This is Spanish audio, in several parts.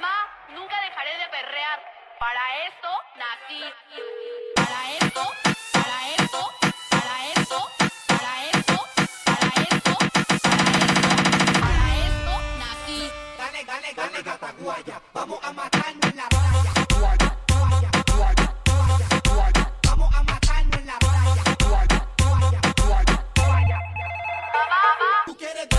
Mamá, nunca dejaré de perrear. Para esto nací. Para esto, para esto, para esto, para esto, para esto, para esto, para esto nací. Dale, dale, dale, gata guaya. Vamos a matarnos en la playa. Vamos a matarnos en la playa. Dar,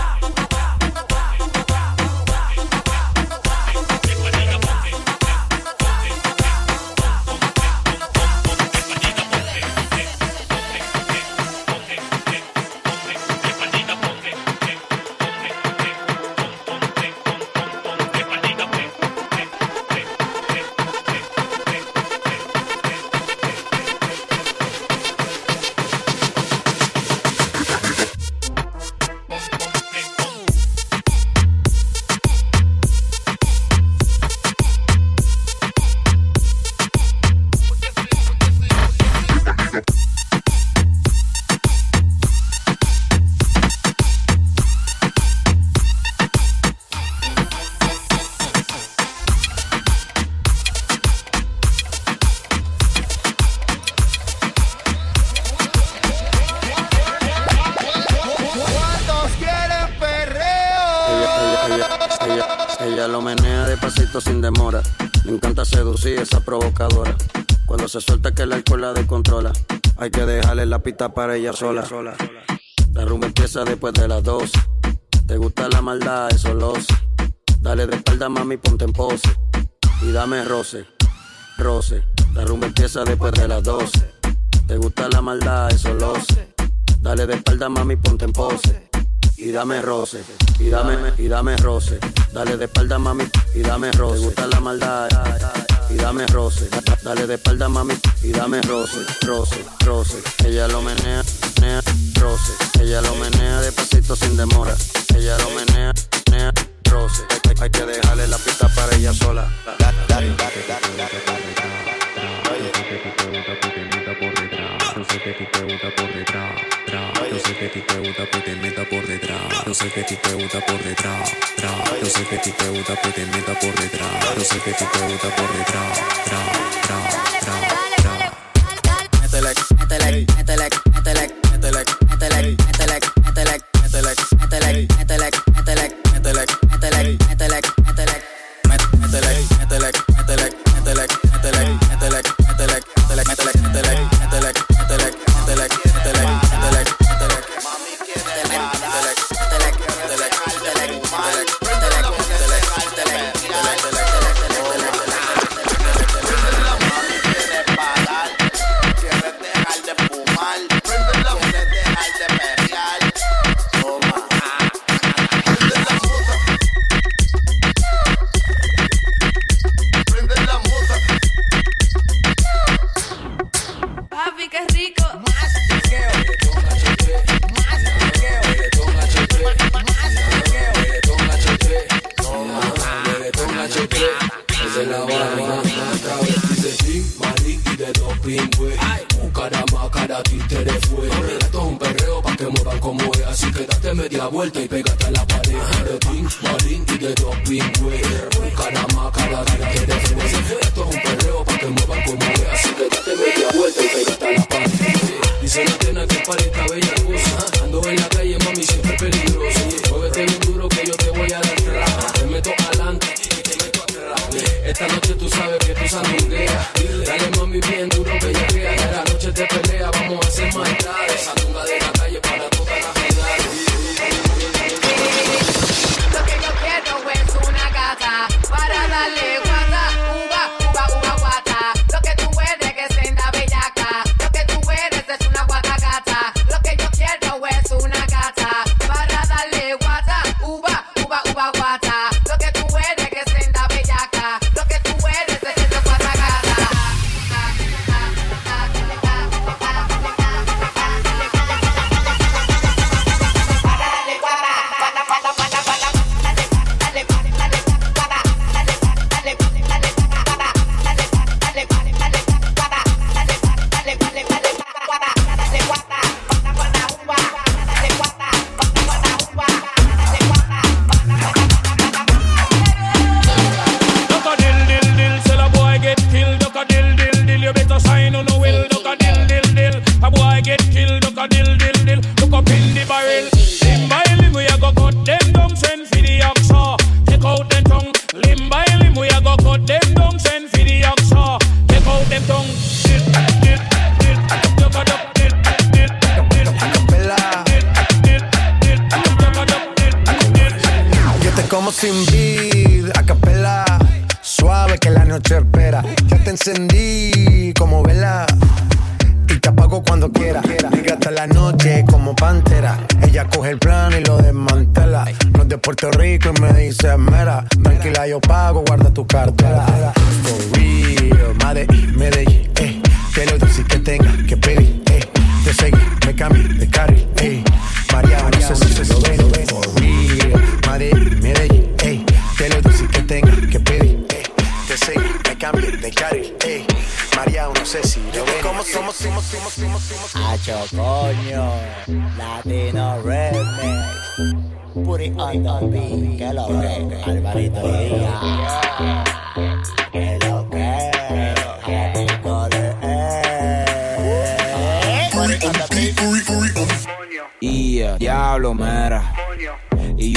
menea despacito sin demora. Le encanta seducir esa provocadora. Cuando se suelta que el alcohol la descontrola. Hay que dejarle la pista para ella sola. La rumba empieza después de las dos. Te gusta la maldad, eso lo sé. Dale de espalda, mami, ponte en pose. Y dame roce, roce. La rumba empieza después de las 12. Te gusta la maldad, eso lo sé. Dale de espalda, mami, ponte en pose. Y dame roce, y dame, y dame roce. Dale de espalda, mami, y dame roce. Te gusta la maldad, y dame roce. Dale de espalda, mami, y dame roce, roce, roce. Ella lo menea, menea, roce. Ella lo menea despacito sin demora. Ella lo menea, menea, roce. Hay, que dejarle la pista para ella sola. Yo sé que a ti te gusta por detrás, tra. Yo sé que a ti te gusta que te meta por detrás. Yo sé que a ti te gusta por detrás, tra. Yo sé que a ti te gusta que te meta por detrás. Yo sé que a ti te gusta por detrás, tra, tra, tra, tra. Métele, métele, métele, métele, métele, métele, métele, métele, métele, métele, métele,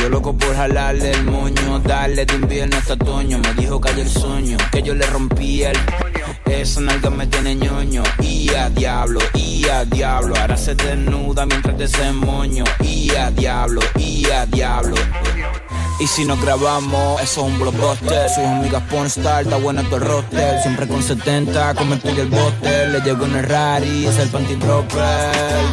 Yo loco por jalarle el moño, darle de un invierno hasta otoño. Me dijo que hay el sueño, que yo le rompí el Esa nalga me tiene ñoño. Y a diablo, y a diablo. Ahora se desnuda mientras desemoño. Y a diablo, y a diablo. Y si nos grabamos, eso es un blockbuster. Sus amigas pornstar, está buena tu roster. Siempre con 70, como el el bote. Le llegó en el Rari, es el panty dropper.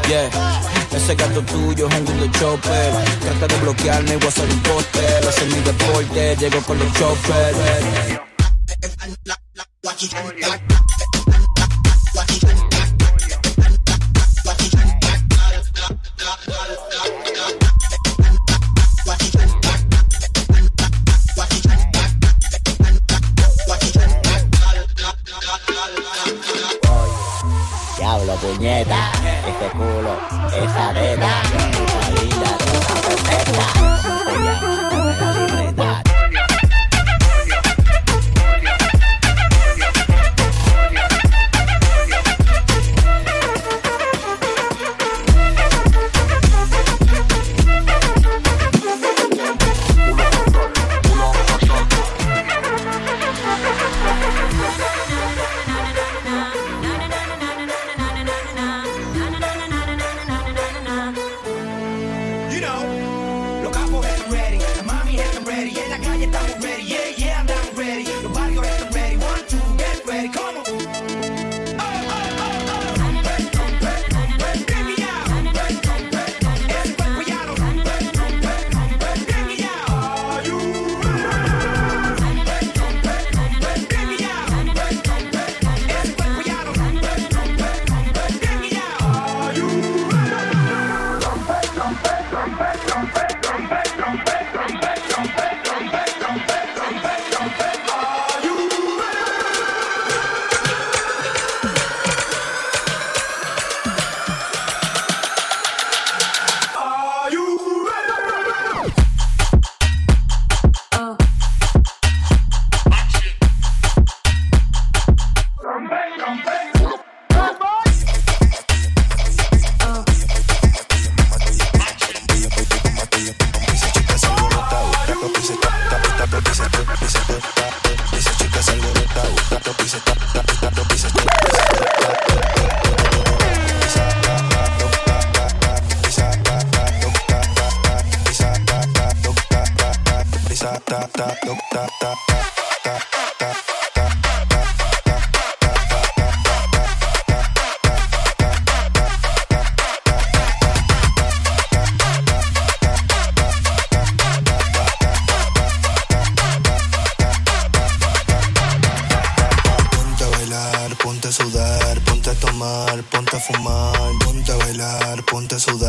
Yeah. Ese gato tuyo es un good chopper. Trata de bloquearme, y voy a hacer un póster. Hacer mi deporte, llego con los choppers. ponte a bailar, ponte a sudar.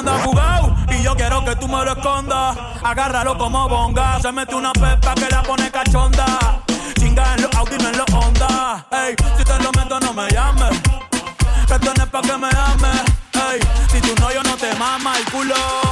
y yo quiero que tú me lo escondas. Agárralo como bonga. Se mete una pepa que la pone cachonda. Chinga en los Audi, no en los Honda. Ey, si te lo meto, no me llames. Que esto no es pa' que me ames. Ey, si tú no, yo no te mama el culo.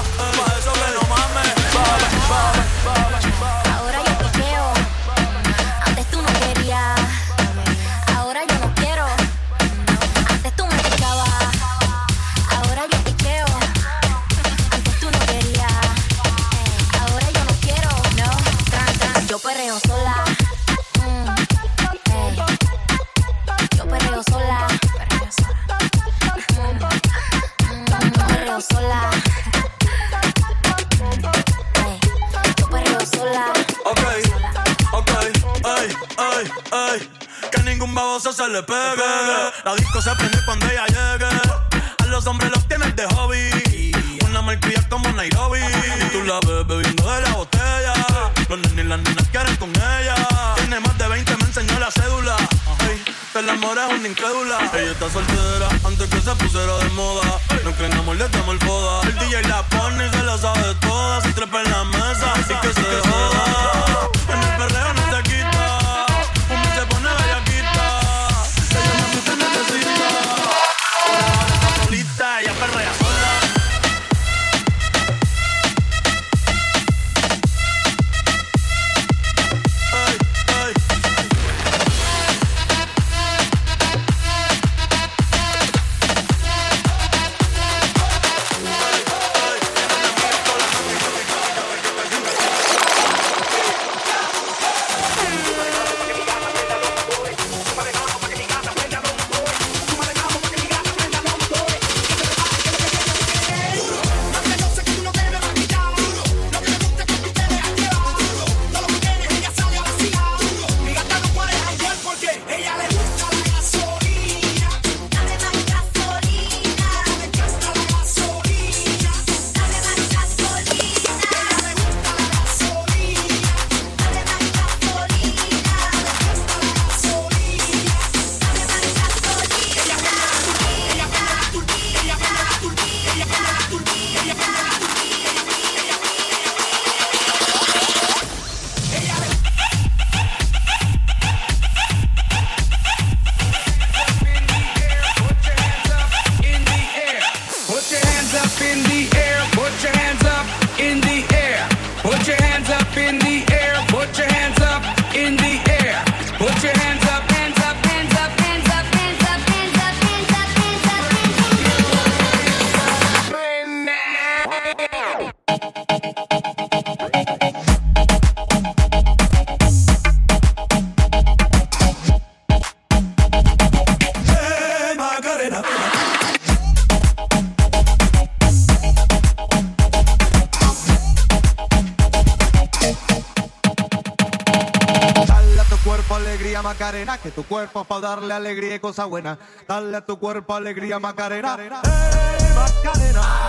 Macarena, que tu cuerpo es para darle alegría y cosa buena. Dale a tu cuerpo alegría, Macarena. Hey, Macarena. Ah,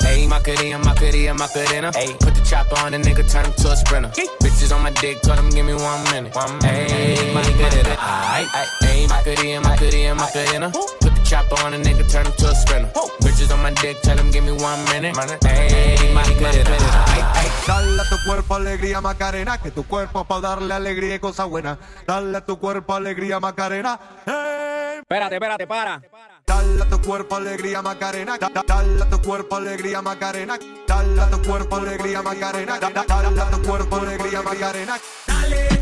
hey, Macarena, Macarena, Macarena. Hey, put the chopper on a nigga, turn him to a sprinter. Hey. Bitches on my dick, tell them give me one minute. One minute. Hey, Macarena. Hey, Macarena, Macarena, Macarena. Bitches on my dick, tell him give me one minute. Hey, Dale a tu cuerpo alegría Macarena, que tu cuerpo para darle alegría y cosas buenas. Dale a tu cuerpo alegría Macarena. Hey. Espérate, espérate, para. Dale a tu cuerpo alegría Macarena, dale a tu cuerpo alegría Macarena, dale a tu cuerpo alegría Macarena, dale a tu cuerpo alegría Macarena. Dale.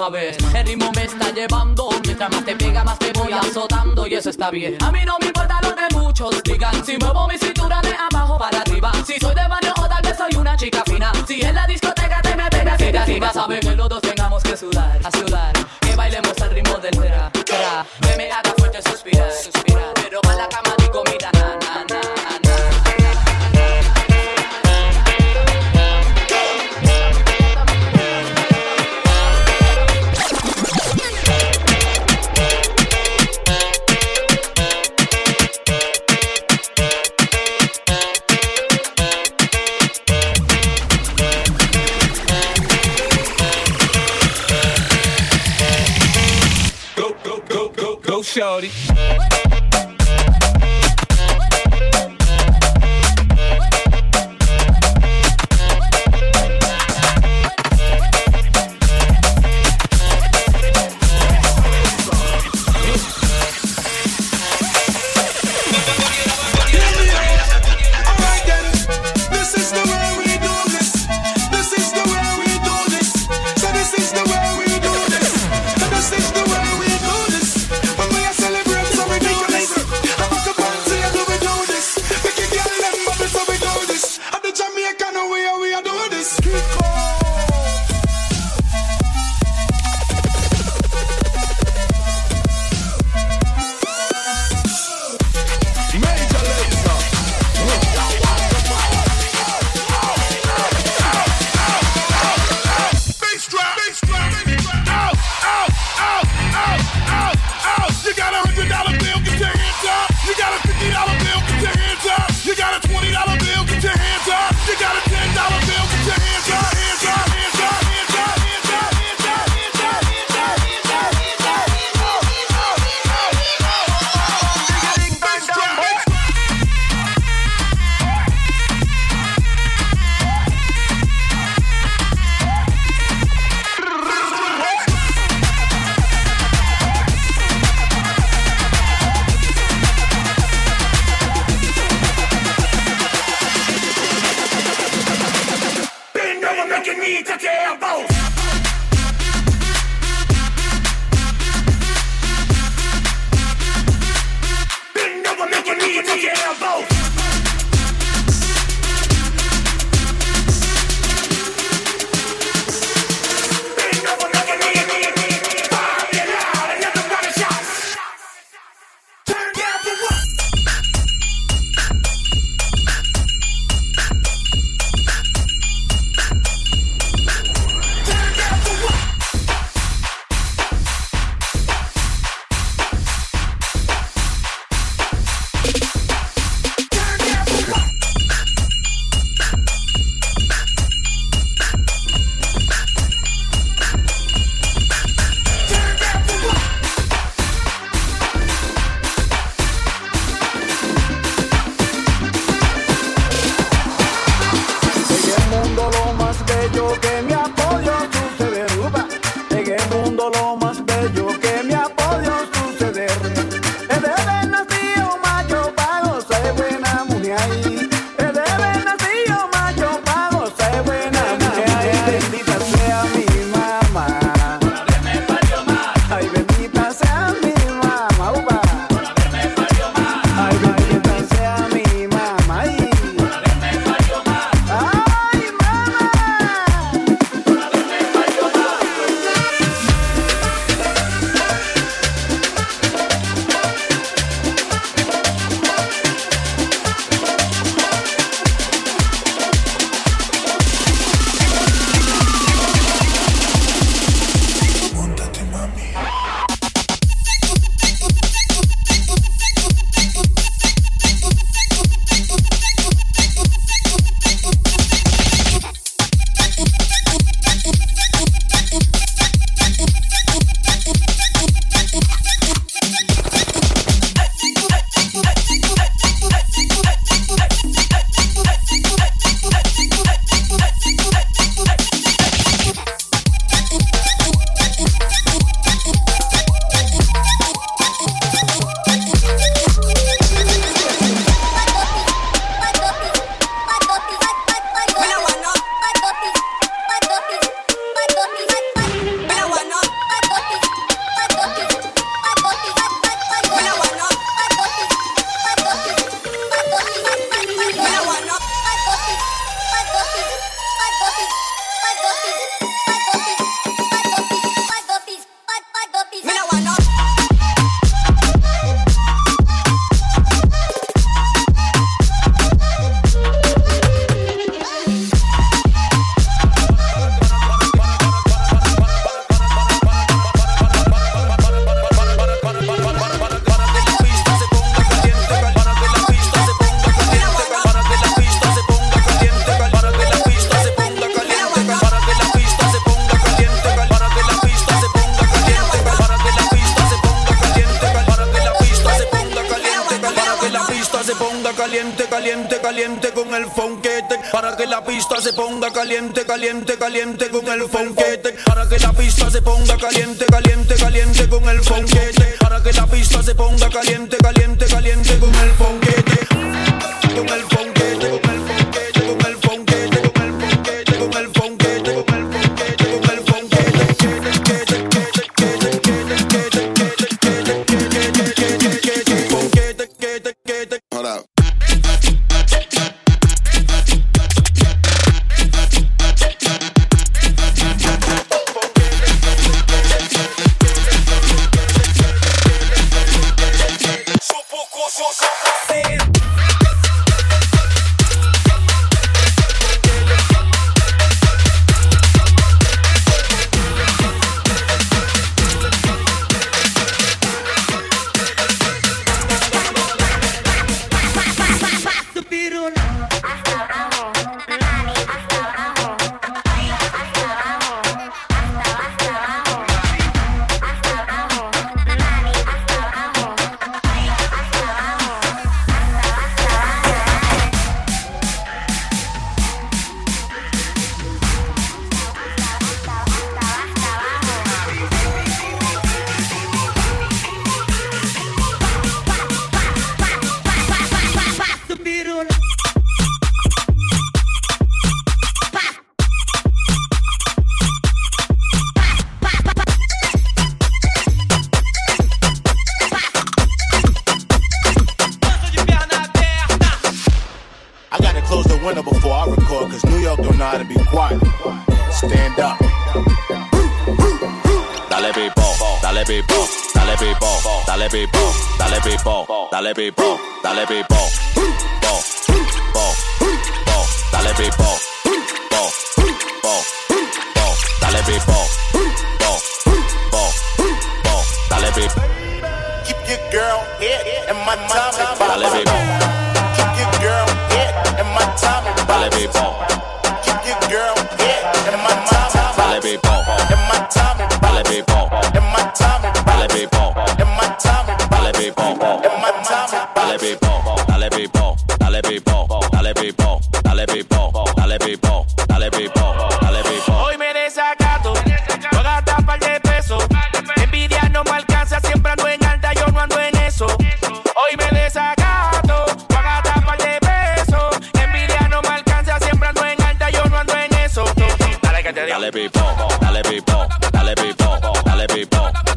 El ritmo me está llevando, mientras más te pega más te voy azotando y eso está bien. A mí no me importa lo que muchos digan, si muevo mi cintura de abajo para arriba, si soy de shorty. caliente, caliente, caliente con el fonquete. Para que la pista se ponga caliente, caliente, caliente con el fonquete. Para que la pista se ponga caliente, caliente, caliente con el fonquete. dale pipo, dale pipo, dale pipo, dale pipo.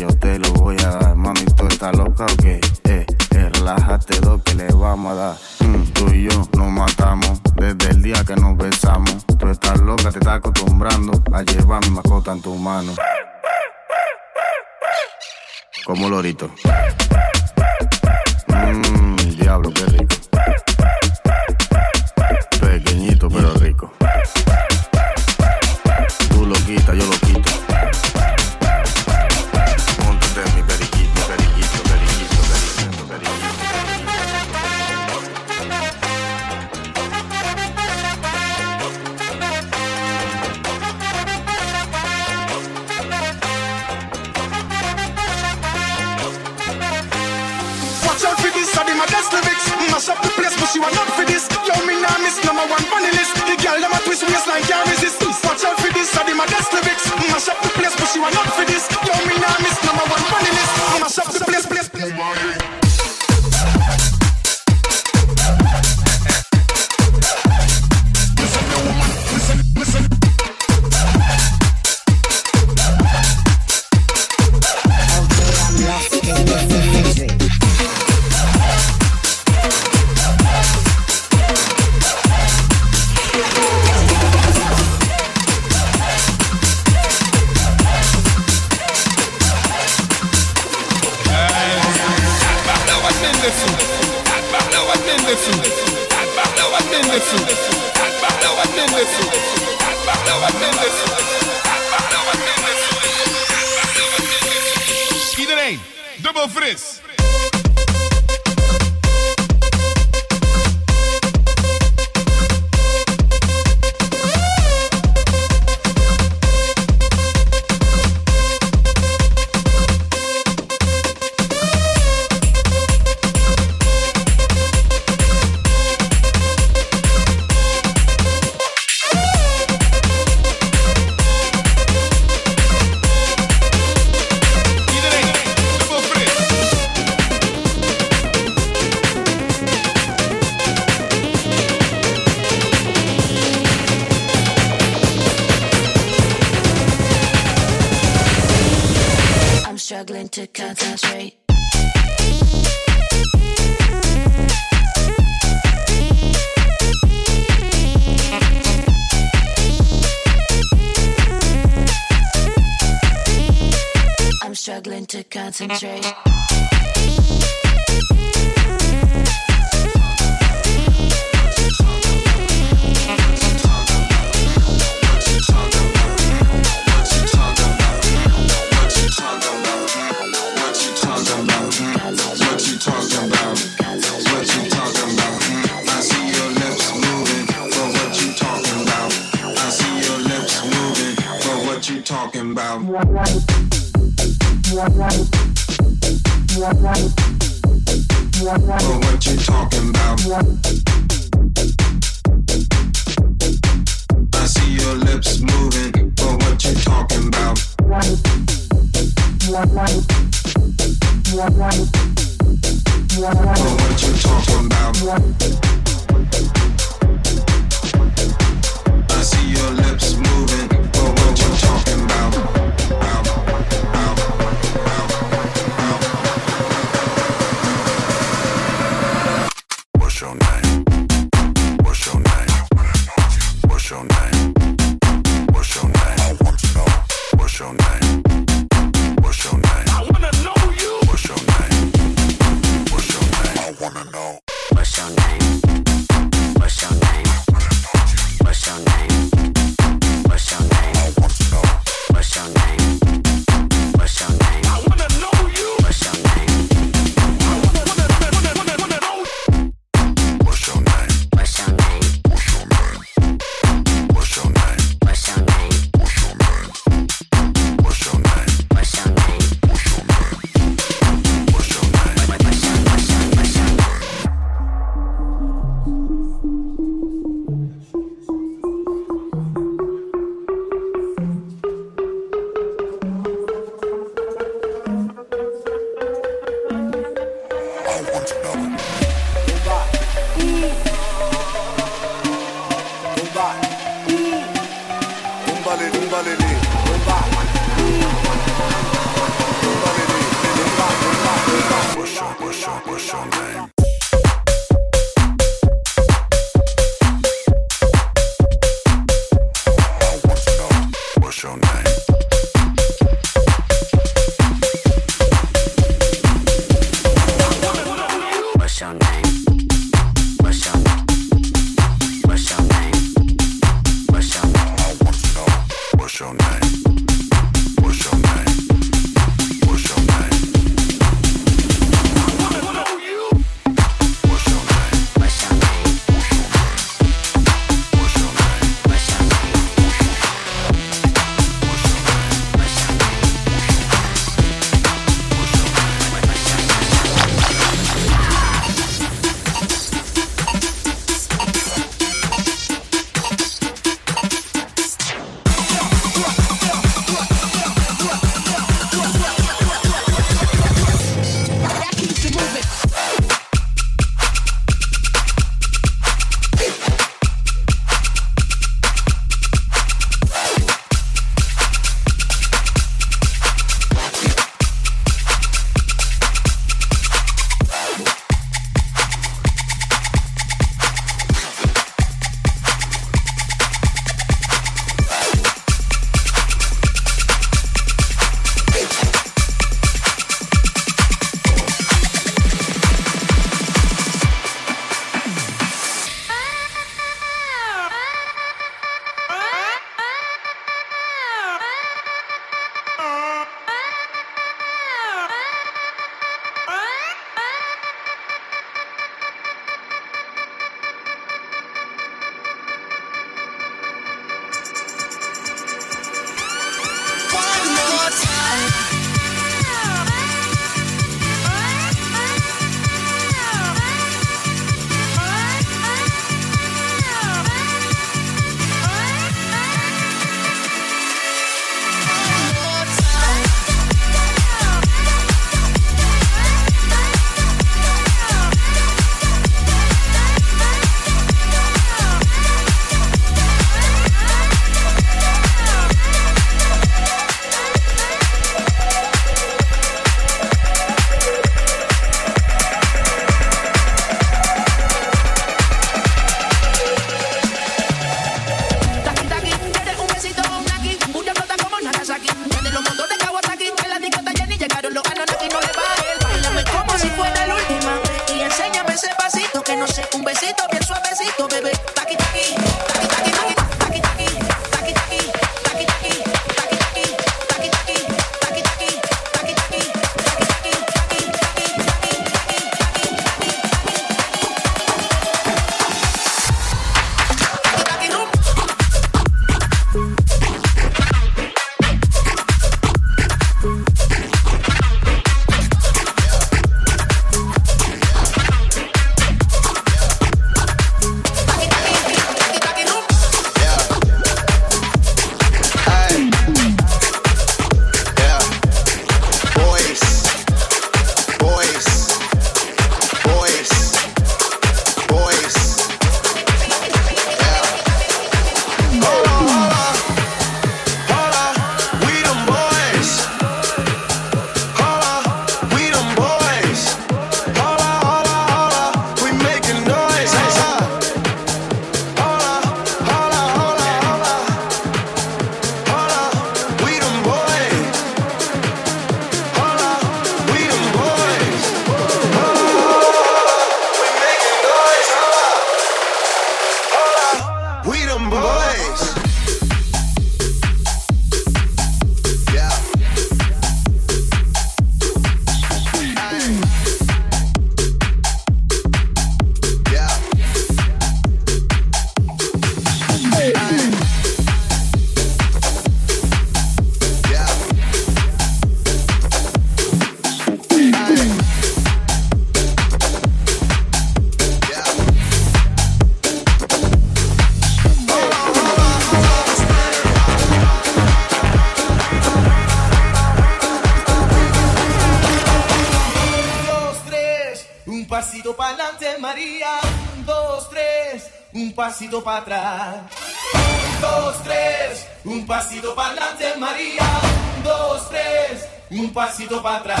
pasito para atrás.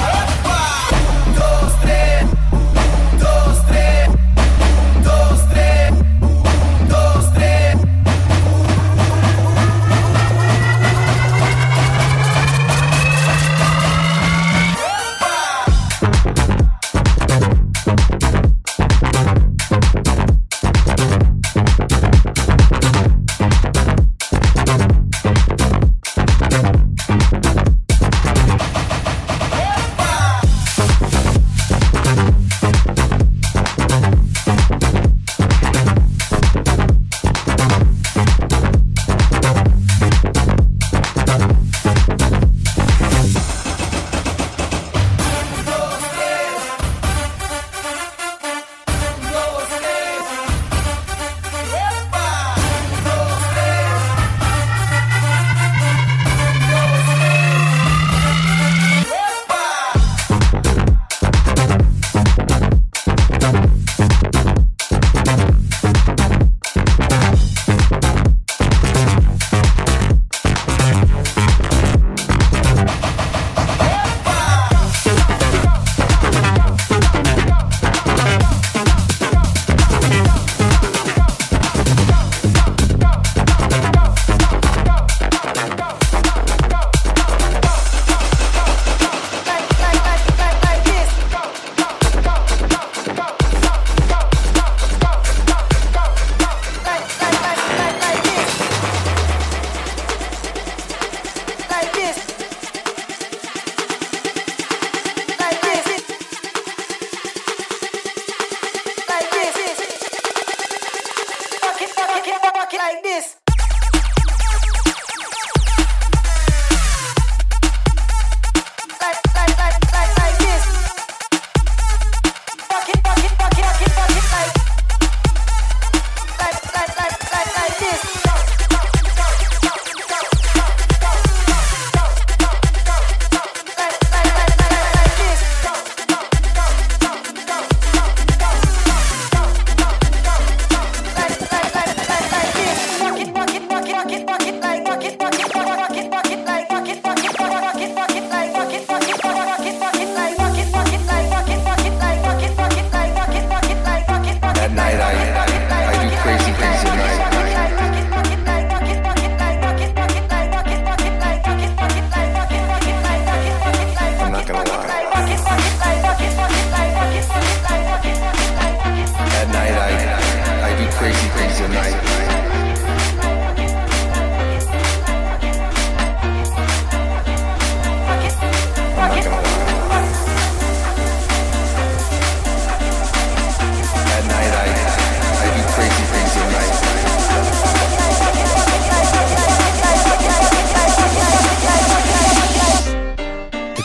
1, 2, 3.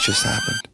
Just happened.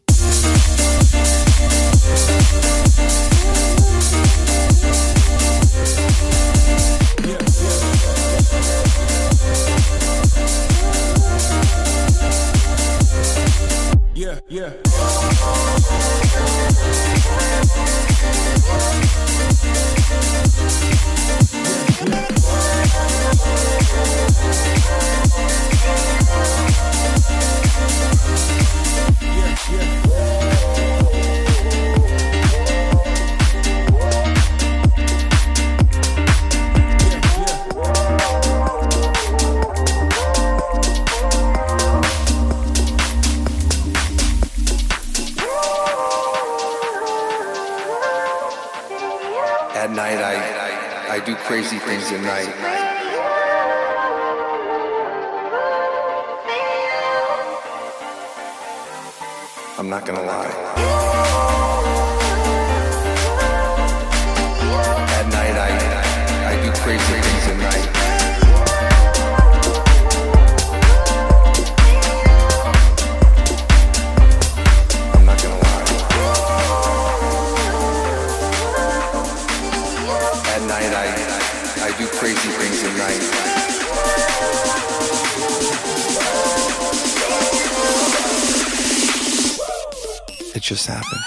It just happened.